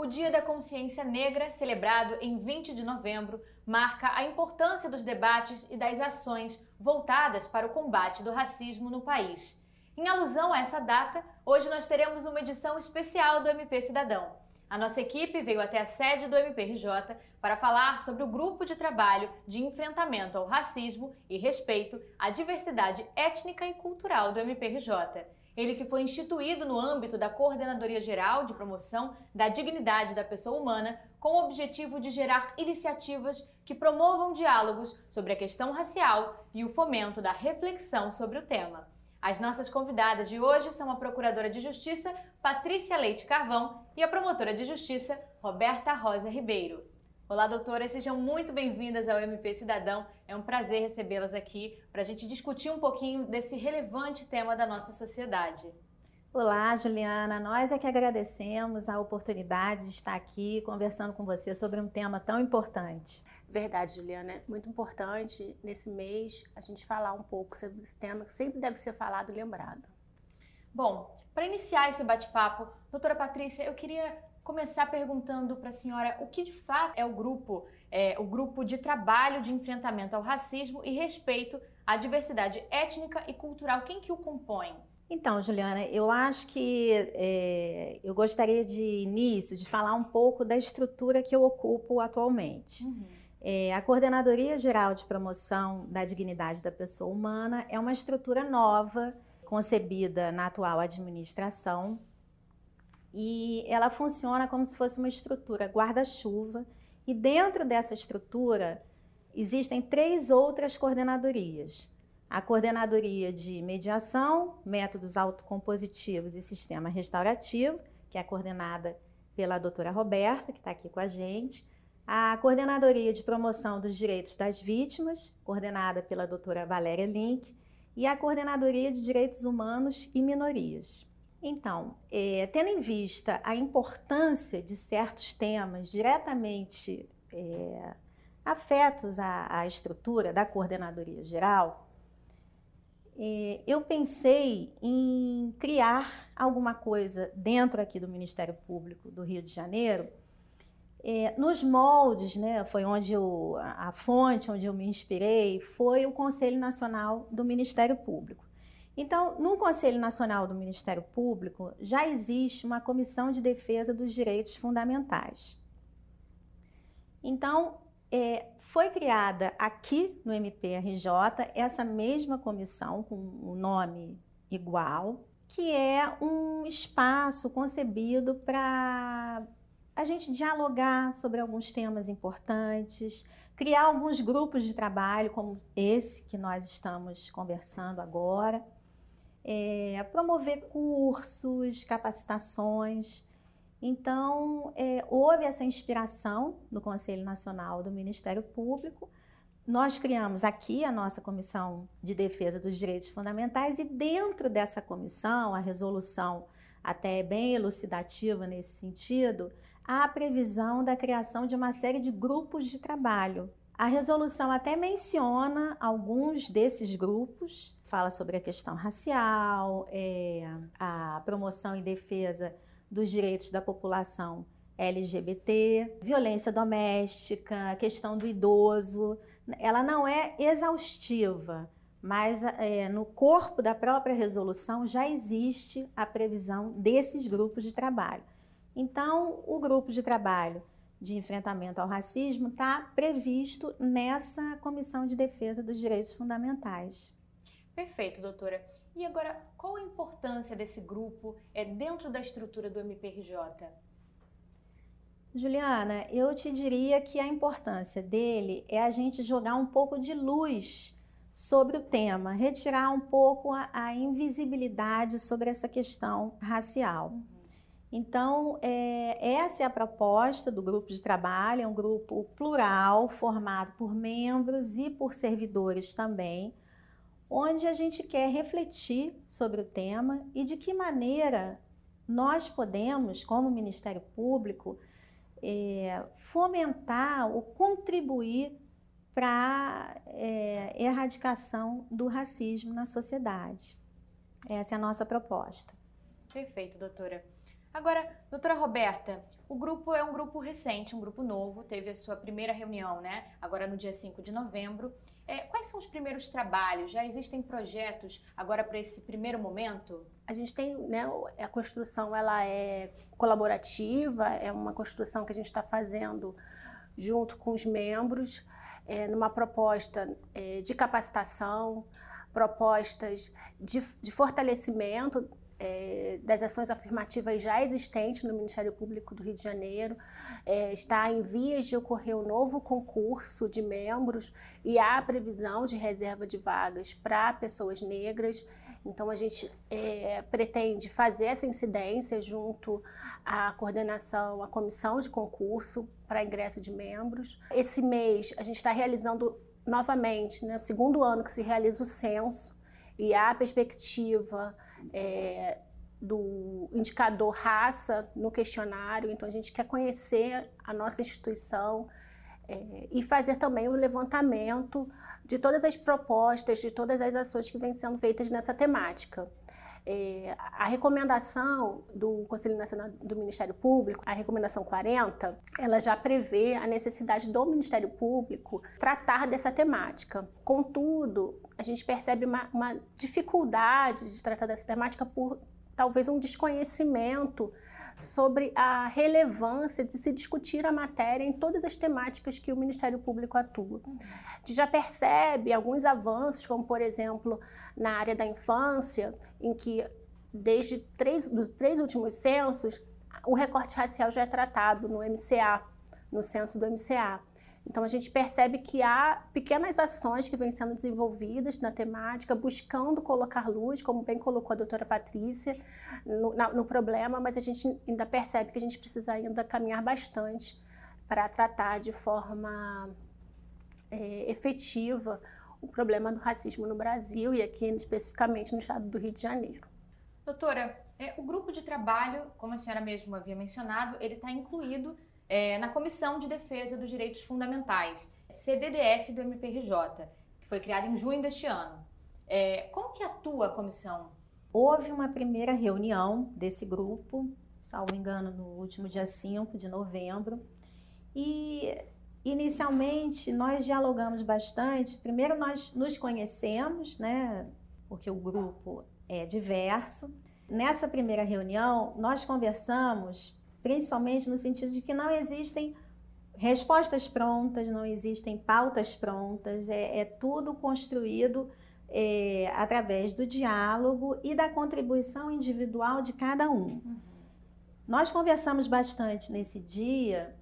O Dia da Consciência Negra, celebrado em 20 de novembro, marca a importância dos debates e das ações voltadas para o combate do racismo no país. Em alusão a essa data, hoje nós teremos uma edição especial do MP Cidadão. A nossa equipe veio até a sede do MPRJ para falar sobre o grupo de trabalho de enfrentamento ao racismo e respeito à diversidade étnica e cultural do MPRJ. Ele que foi instituído no âmbito da Coordenadoria Geral de Promoção da Dignidade da Pessoa Humana, com o objetivo de gerar iniciativas que promovam diálogos sobre a questão racial e o fomento da reflexão sobre o tema. As nossas convidadas de hoje são a Procuradora de Justiça Patrícia Leite Carvão e a Promotora de Justiça Roberta Rosa Ribeiro. Olá, doutora, sejam muito bem-vindas ao MP Cidadão. É um prazer recebê-las aqui para a gente discutir um pouquinho desse relevante tema da nossa sociedade. Olá, Juliana. Nós é que agradecemos a oportunidade de estar aqui conversando com você sobre um tema tão importante. Verdade, Juliana. É muito importante nesse mês a gente falar um pouco sobre esse tema que sempre deve ser falado e lembrado. Bom, para iniciar esse bate-papo, doutora Patrícia, eu queria começar perguntando para a senhora o que de fato é o grupo, é, o grupo de trabalho de enfrentamento ao racismo e respeito à diversidade étnica e cultural. Quem que o compõe? Então, Juliana, eu acho que é, eu gostaria de início de falar um pouco da estrutura que eu ocupo atualmente. Uhum. É, a Coordenadoria Geral de Promoção da Dignidade da Pessoa Humana é uma estrutura nova, concebida na atual administração, e ela funciona como se fosse uma estrutura guarda-chuva. E dentro dessa estrutura existem três outras coordenadorias: a coordenadoria de mediação, métodos autocompositivos e sistema restaurativo, que é coordenada pela doutora Roberta, que está aqui com a gente. A coordenadoria de promoção dos direitos das vítimas, coordenada pela doutora Valéria Link, e a coordenadoria de direitos humanos e minorias. Então, é, tendo em vista a importância de certos temas diretamente é, afetos à, à, estrutura da coordenadoria geral, é, eu pensei em criar alguma coisa dentro aqui do Ministério Público do Rio de Janeiro, é, nos moldes, né, foi onde eu, a fonte onde eu me inspirei foi o Conselho Nacional do Ministério Público. Então, no Conselho Nacional do Ministério Público já existe uma comissão de defesa dos direitos fundamentais. Então, é, foi criada aqui no MPRJ essa mesma comissão com o um nome igual, que é um espaço concebido para a gente dialogar sobre alguns temas importantes, criar alguns grupos de trabalho, como esse que nós estamos conversando agora é, promover cursos, capacitações. Então, é, houve essa inspiração no Conselho Nacional do Ministério Público. Nós criamos aqui a nossa Comissão de Defesa dos Direitos Fundamentais e dentro dessa comissão, a resolução até é bem elucidativa nesse sentido, há a previsão da criação de uma série de grupos de trabalho. A resolução até menciona alguns desses grupos, fala sobre a questão racial, é, a promoção e defesa dos direitos da população LGBT, violência doméstica, a questão do idoso. Ela não é exaustiva, mas é, no corpo da própria resolução já existe a previsão desses grupos de trabalho. Então, o grupo de trabalho de enfrentamento ao racismo está previsto nessa Comissão de Defesa dos Direitos Fundamentais. Perfeito, doutora. E agora, qual a importância desse grupo é, dentro da estrutura do MPRJ? Juliana, eu te diria que a importância dele é a gente jogar um pouco de luz sobre o tema, retirar um pouco a, a invisibilidade sobre essa questão racial. Uhum. Então, é, essa é a proposta do grupo de trabalho, é um grupo plural, formado por membros e por servidores também, onde a gente quer refletir sobre o tema e de que maneira nós podemos, como Ministério Público, é, fomentar ou contribuir para a é, erradicação do racismo na sociedade. Essa é a nossa proposta. Perfeito, doutora. Agora, doutora Roberta, o grupo é um grupo recente, um grupo novo, teve a sua primeira reunião, né? Agora no dia 5 de novembro. É, quais são os primeiros trabalhos? Já existem projetos agora para esse primeiro momento? A gente tem, né, a construção ela é colaborativa, é uma construção que a gente está fazendo junto com os membros, é, numa proposta é, de capacitação, propostas de, de fortalecimento é, das ações afirmativas já existentes no Ministério Público do Rio de Janeiro. É, está em vias de ocorrer um novo concurso de membros e há previsão de reserva de vagas para pessoas negras. Então, a gente é, pretende fazer essa incidência junto à coordenação, à comissão de concurso para ingresso de membros. Esse mês, a gente está realizando novamente, né, segundo ano que se realiza o censo, e há a perspectiva é, do indicador raça no questionário, então a gente quer conhecer a nossa instituição é, e fazer também o levantamento de todas as propostas, de todas as ações que vêm sendo feitas nessa temática. É, a recomendação do Conselho Nacional do Ministério Público, a recomendação 40, ela já prevê a necessidade do Ministério Público tratar dessa temática. Contudo, a gente percebe uma, uma dificuldade de tratar dessa temática por talvez um desconhecimento sobre a relevância de se discutir a matéria em todas as temáticas que o Ministério Público atua. A gente já percebe alguns avanços, como por exemplo na área da infância, em que desde três, dos três últimos censos, o recorte racial já é tratado no MCA, no censo do MCA. Então, a gente percebe que há pequenas ações que vêm sendo desenvolvidas na temática, buscando colocar luz, como bem colocou a doutora Patrícia, no, na, no problema, mas a gente ainda percebe que a gente precisa ainda caminhar bastante para tratar de forma é, efetiva o problema do racismo no Brasil e aqui especificamente no estado do Rio de Janeiro. Doutora, é, o grupo de trabalho, como a senhora mesmo havia mencionado, ele está incluído é, na Comissão de Defesa dos Direitos Fundamentais, CDDF do MPRJ, que foi criada em junho deste ano. É, como que atua a comissão? Houve uma primeira reunião desse grupo, salvo engano, no último dia 5 de novembro, e Inicialmente, nós dialogamos bastante. Primeiro, nós nos conhecemos, né? Porque o grupo é diverso. Nessa primeira reunião, nós conversamos principalmente no sentido de que não existem respostas prontas, não existem pautas prontas, é, é tudo construído é, através do diálogo e da contribuição individual de cada um. Uhum. Nós conversamos bastante nesse dia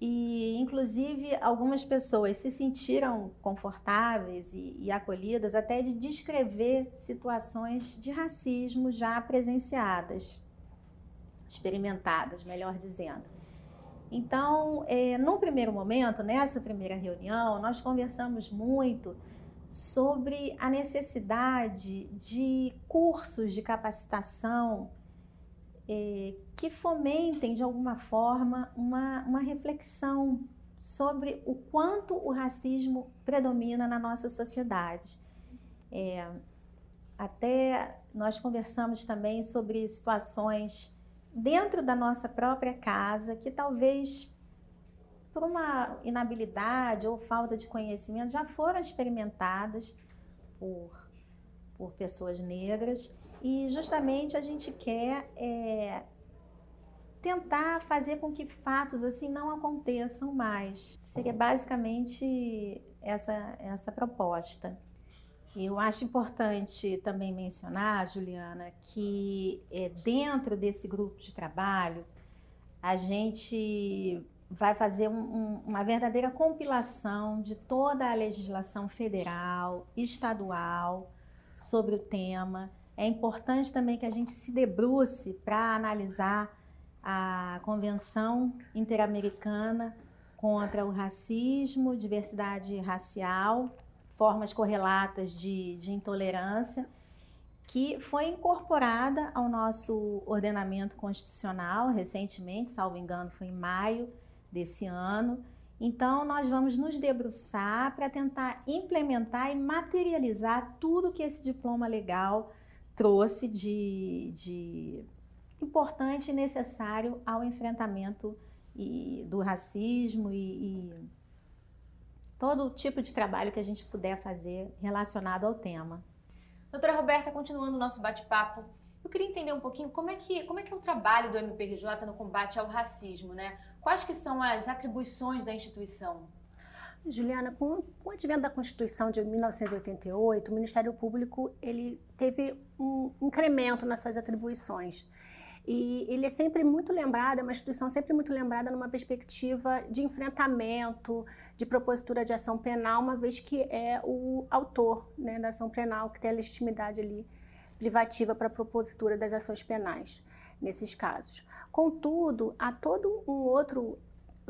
e, inclusive, algumas pessoas se sentiram confortáveis e, e, acolhidas até de descrever situações de racismo já presenciadas, experimentadas, melhor dizendo. Então, é, no primeiro momento, nessa primeira reunião, nós conversamos muito sobre a necessidade de cursos de capacitação é, que fomentem de alguma forma uma, uma reflexão sobre o quanto o racismo predomina na nossa sociedade. É, até nós conversamos também sobre situações dentro da nossa própria casa que talvez por uma inabilidade ou falta de conhecimento já foram experimentadas por, por pessoas negras e justamente a gente quer é, tentar fazer com que fatos assim não aconteçam mais. Seria basicamente essa, essa proposta. Eu acho importante também mencionar, Juliana, que é, dentro desse grupo de trabalho, a gente vai fazer um, um, uma verdadeira compilação de toda a legislação federal, estadual sobre o tema é importante também que a gente se debruce para analisar a Convenção Interamericana contra o Racismo, Diversidade Racial, Formas Correlatas de, de Intolerância, que foi incorporada ao nosso ordenamento constitucional recentemente, salvo engano, foi em maio desse ano. Então, nós vamos nos debruçar para tentar implementar e materializar tudo que esse diploma legal trouxe de, de importante e necessário ao enfrentamento e, do racismo e, e todo tipo de trabalho que a gente puder fazer relacionado ao tema. Doutora Roberta, continuando o nosso bate-papo, eu queria entender um pouquinho como é que, como é, que é o trabalho do MPRJ no combate ao racismo, né? Quais que são as atribuições da instituição? Juliana, com, o advento da Constituição de 1988, o Ministério Público ele teve um incremento nas suas atribuições. E ele é sempre muito lembrado, é uma instituição sempre muito lembrada numa perspectiva de enfrentamento, de propositura de ação penal, uma vez que é o autor né, da ação penal que tem a legitimidade ali privativa para a propositura das ações penais nesses casos. Contudo, há todo um outro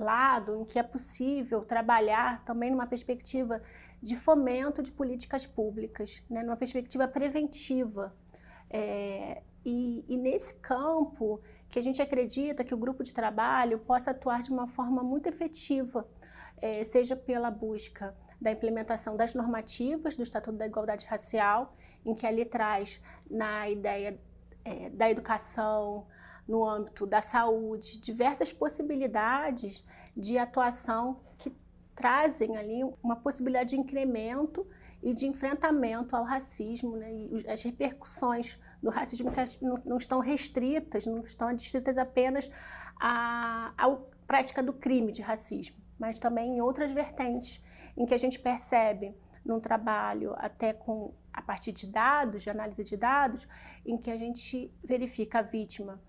lado em que é possível trabalhar também numa perspectiva de fomento de políticas públicas, né, numa perspectiva preventiva. É, e, e, nesse campo que a gente acredita que o grupo de trabalho possa atuar de uma forma muito efetiva, é, seja pela busca da implementação das normativas do Estatuto da Igualdade Racial, em que ali traz na ideia é, da educação, no âmbito da saúde, diversas possibilidades de atuação que trazem ali uma possibilidade de incremento e de enfrentamento ao racismo, né? e as repercussões do racismo que não, estão restritas, não estão restritas apenas à, à prática do crime de racismo, mas também em outras vertentes, em que a gente percebe num trabalho até com a partir de dados, de análise de dados, em que a gente verifica a vítima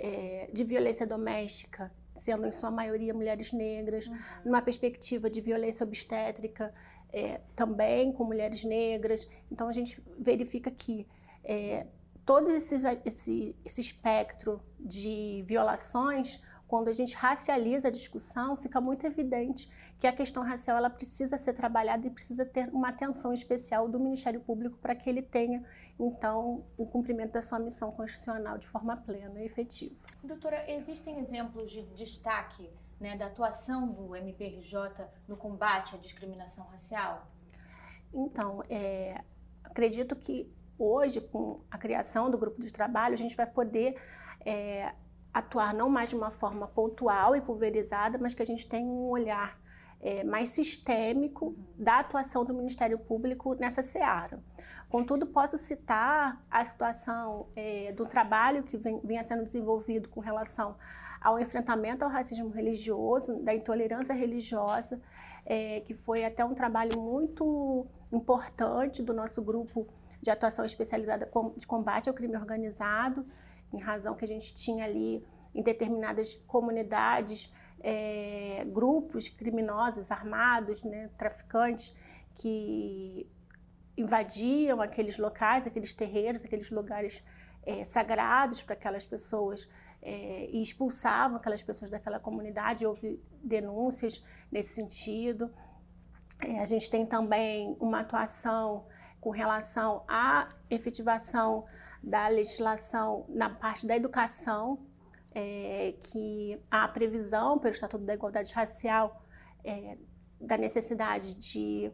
é, de violência doméstica, sendo em sua maioria mulheres negras, uhum. numa perspectiva de violência obstétrica, é, também com mulheres negras. Então a gente verifica que é, todo esse, esse, esse espectro de violações, quando a gente racializa a discussão, fica muito evidente que a questão racial ela precisa ser trabalhada e precisa ter uma atenção especial do Ministério Público para que ele tenha, então, o cumprimento da sua missão constitucional de forma plena e efetiva. Doutora, existem exemplos de destaque né, da atuação do MPRJ no combate à discriminação racial? Então, é, acredito que hoje, com a criação do grupo de trabalho, a gente vai poder é, atuar não mais de uma forma pontual e pulverizada, mas que a gente tenha um olhar é, mais sistêmico da atuação do Ministério Público nessa seara. Contudo, posso citar a situação é, do trabalho que vinha sendo desenvolvido com relação ao enfrentamento ao racismo religioso, da intolerância religiosa, é, que foi até um trabalho muito importante do nosso grupo de atuação especializada de combate ao crime organizado, em razão que a gente tinha ali em determinadas comunidades é, grupos criminosos armados, né, traficantes, que invadiam aqueles locais, aqueles terreiros, aqueles lugares é, sagrados para aquelas pessoas é, e expulsavam aquelas pessoas daquela comunidade. Houve denúncias nesse sentido. É, a gente tem também uma atuação com relação à efetivação da legislação na parte da educação, é, que há previsão pelo Estatuto da Igualdade Racial é, da necessidade de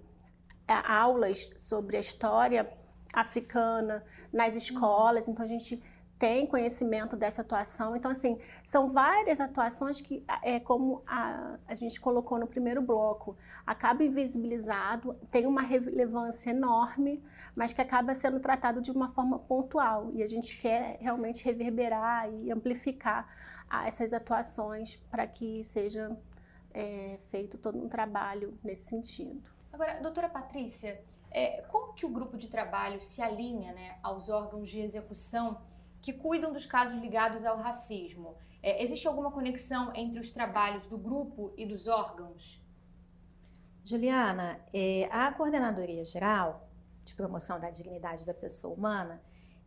aulas sobre a história africana nas escolas, então a gente tem conhecimento dessa atuação. Então, assim, são várias atuações que, é como a, a gente colocou no primeiro bloco, acaba invisibilizado, tem uma relevância enorme, mas que acaba sendo tratado de uma forma pontual. E a gente quer realmente reverberar e amplificar essas atuações para que seja é, feito todo um trabalho nesse sentido. Agora, doutora Patrícia, é, como que o grupo de trabalho se alinha né, aos órgãos de execução que cuidam dos casos ligados ao racismo. É, existe alguma conexão entre os trabalhos do grupo e dos órgãos? Juliana, é, a Coordenadoria Geral de Promoção da Dignidade da Pessoa Humana,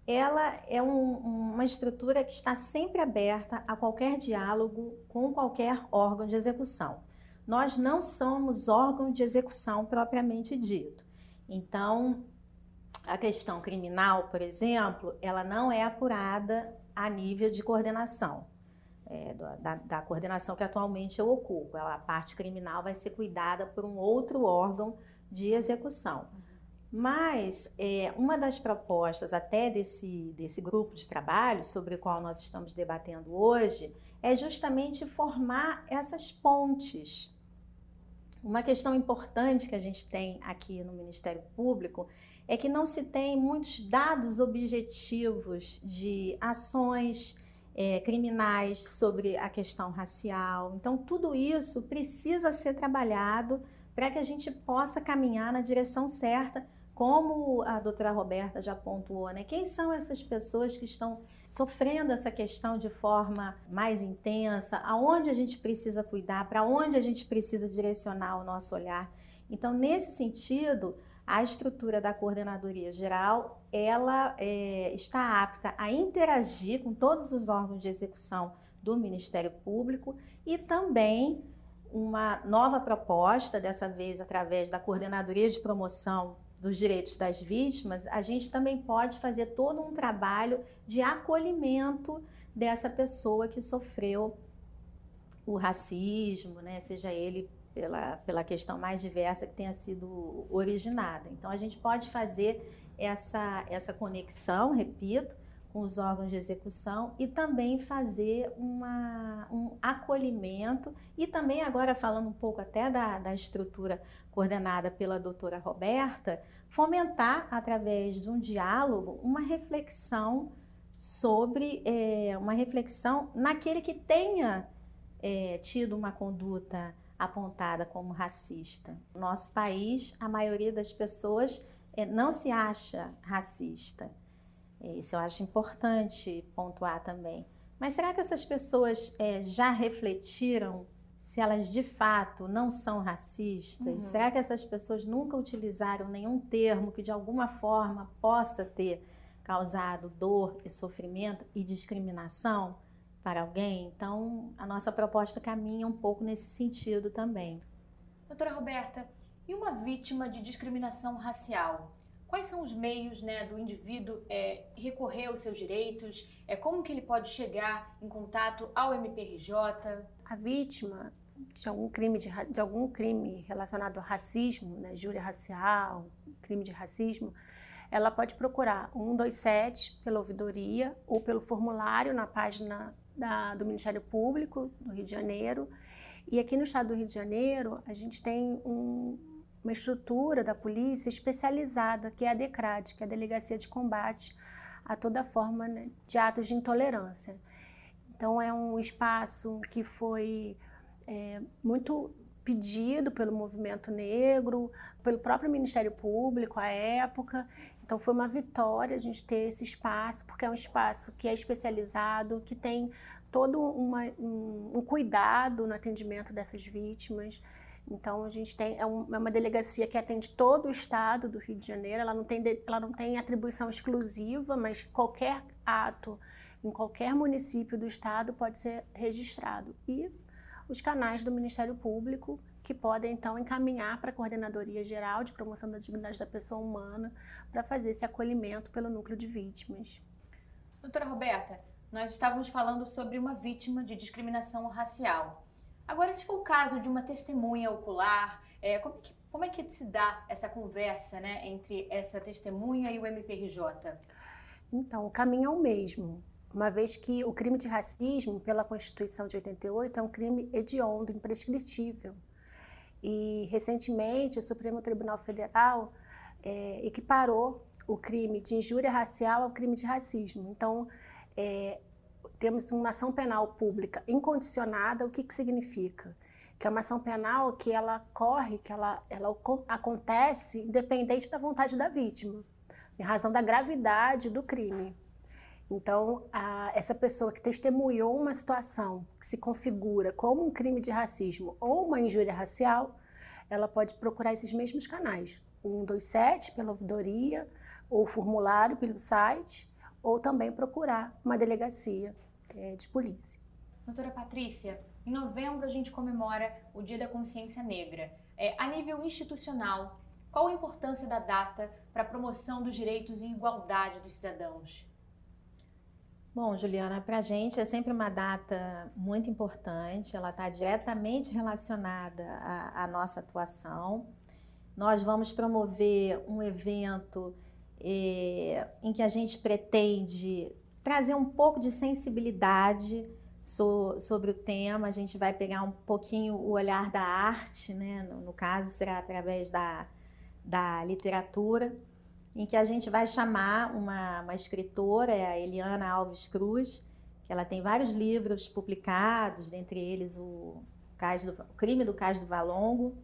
ela é um, uma estrutura que está sempre aberta a qualquer diálogo com qualquer órgão de execução. Nós não somos órgão de execução propriamente dito. Então, a questão criminal, por exemplo, ela não é apurada a nível de coordenação, é, da, da, coordenação que atualmente eu ocupo. Ela, a parte criminal vai ser cuidada por um outro órgão de execução. Mas é, uma das propostas até desse, desse grupo de trabalho, sobre o qual nós estamos debatendo hoje, é justamente formar essas pontes. Uma questão importante que a gente tem aqui no Ministério Público é que não se tem muitos dados objetivos de ações é, criminais sobre a questão racial. Então, tudo isso precisa ser trabalhado para que a gente possa caminhar na direção certa como a doutora Roberta já pontuou, né? Quem são essas pessoas que estão sofrendo essa questão de forma mais intensa? Aonde a gente precisa cuidar? Para onde a gente precisa direcionar o nosso olhar? Então, nesse sentido, a estrutura da coordenadoria geral, ela é, está apta a interagir com todos os órgãos de execução do Ministério Público e também uma nova proposta, dessa vez através da coordenadoria de promoção dos direitos das vítimas, a gente também pode fazer todo um trabalho de acolhimento dessa pessoa que sofreu o racismo, né? seja ele pela, pela questão mais diversa que tenha sido originada. Então, a gente pode fazer essa, essa conexão, repito, com os órgãos de execução e também fazer uma, um acolhimento e também agora falando um pouco até da, da estrutura coordenada pela doutora Roberta, fomentar através de um diálogo uma reflexão sobre é, uma reflexão naquele que tenha é, tido uma conduta apontada como racista. No nosso país, a maioria das pessoas é, não se acha racista. Isso eu acho importante pontuar também. Mas será que essas pessoas é, já refletiram se elas de fato não são racistas? Uhum. Será que essas pessoas nunca utilizaram nenhum termo que de alguma forma possa ter causado dor e sofrimento e discriminação para alguém? Então, a nossa proposta caminha um pouco nesse sentido também. Doutora Roberta, e uma vítima de discriminação racial? Quais são os meios né, do indivíduo é, recorrer aos seus direitos? É, como que ele pode chegar em contato ao MPRJ? A vítima de algum crime, de, de algum crime relacionado ao racismo, né, júria racial, crime de racismo, ela pode procurar 127 pela ouvidoria ou pelo formulário na página da, do Ministério Público do Rio de Janeiro. E aqui no estado do Rio de Janeiro, a gente tem um, uma estrutura da polícia especializada, que é a DECRAD, que é a Delegacia de Combate a toda forma né, de atos de intolerância. Então, é um espaço que foi é, muito pedido pelo movimento negro, pelo próprio Ministério Público à época. Então, foi uma vitória a gente ter esse espaço, porque é um espaço que é especializado, que tem todo uma, um, um cuidado no atendimento dessas vítimas. Então, a gente tem é, é, uma delegacia que atende todo o estado do Rio de Janeiro. Ela não, tem, ela não tem atribuição exclusiva, mas qualquer ato em qualquer município do estado pode ser registrado. E os canais do Ministério Público, que podem então encaminhar para a Coordenadoria Geral de Promoção da Dignidade da Pessoa Humana para fazer esse acolhimento pelo núcleo de vítimas. Doutora Roberta, nós estávamos falando sobre uma vítima de discriminação racial. Agora, se for o caso de uma testemunha ocular, é, como, é que, como, é que, se dá essa conversa né, entre essa testemunha e o MPRJ? Então, o caminho é o mesmo, uma vez que o crime de racismo, pela Constituição de 88, é um crime hediondo, imprescritível. E, recentemente, o Supremo Tribunal Federal é, equiparou o crime de injúria racial ao crime de racismo. Então, é, temos uma ação penal pública incondicionada, o que, que significa? Que é uma ação penal que ela corre, que ela, ela acontece independente da vontade da vítima, em razão da gravidade do crime. Então, a, essa pessoa que testemunhou uma situação que se configura como um crime de racismo ou uma injúria racial, ela pode procurar esses mesmos canais, o 127 pela ouvidoria, ou formulário pelo site, ou também procurar uma delegacia é, de polícia. Doutora Patrícia, em novembro a gente comemora o Dia da Consciência Negra. É, a nível institucional, qual a importância da data para a promoção dos direitos e igualdade dos cidadãos? Bom, Juliana, para a gente é sempre uma data muito importante, ela está diretamente relacionada à, à nossa atuação. nós vamos promover um evento é, em que a gente pretende trazer um pouco de sensibilidade so, sobre o tema. A gente vai pegar um pouquinho o olhar da arte, né? no, no caso, será através da, da literatura, em que a gente vai chamar uma, uma escritora, é a Eliana Alves Cruz, que ela tem vários livros publicados, dentre eles o, do, o Crime do Cais do Valongo,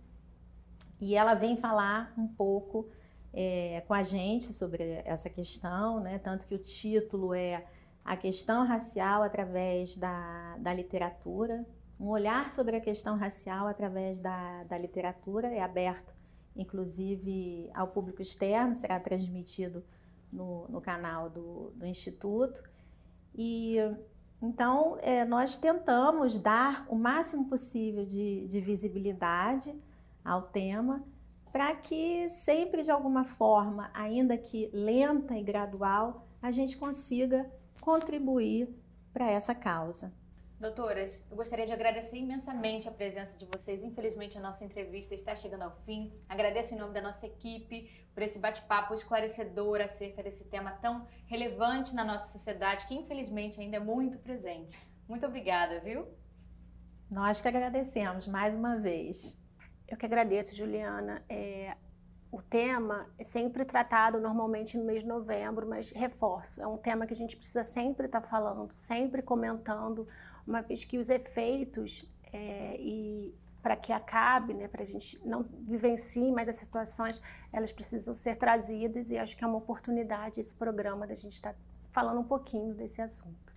e ela vem falar um pouco é, com a gente sobre essa questão, né? tanto que o título é A Questão Racial através da, da Literatura, um olhar sobre a questão racial através da, da literatura, é aberto inclusive ao público externo, será transmitido no, no canal do, do Instituto. E então é, nós tentamos dar o máximo possível de, de visibilidade ao tema, para que sempre de alguma forma, ainda que lenta e gradual, a gente consiga contribuir para essa causa. Doutoras, eu gostaria de agradecer imensamente a presença de vocês. Infelizmente, a nossa entrevista está chegando ao fim. Agradeço em nome da nossa equipe por esse bate-papo esclarecedor acerca desse tema tão relevante na nossa sociedade, que infelizmente ainda é muito presente. Muito obrigada, viu? Nós que agradecemos mais uma vez. Eu que agradeço, Juliana. É, o tema é sempre tratado normalmente no mês de novembro, mas reforço, é um tema que a gente precisa sempre estar tá falando, sempre comentando, uma vez que os efeitos é, e para que acabe, né, para a gente não vivencie mais as situações, elas precisam ser trazidas e acho que é uma oportunidade esse programa da gente estar tá falando um pouquinho desse assunto.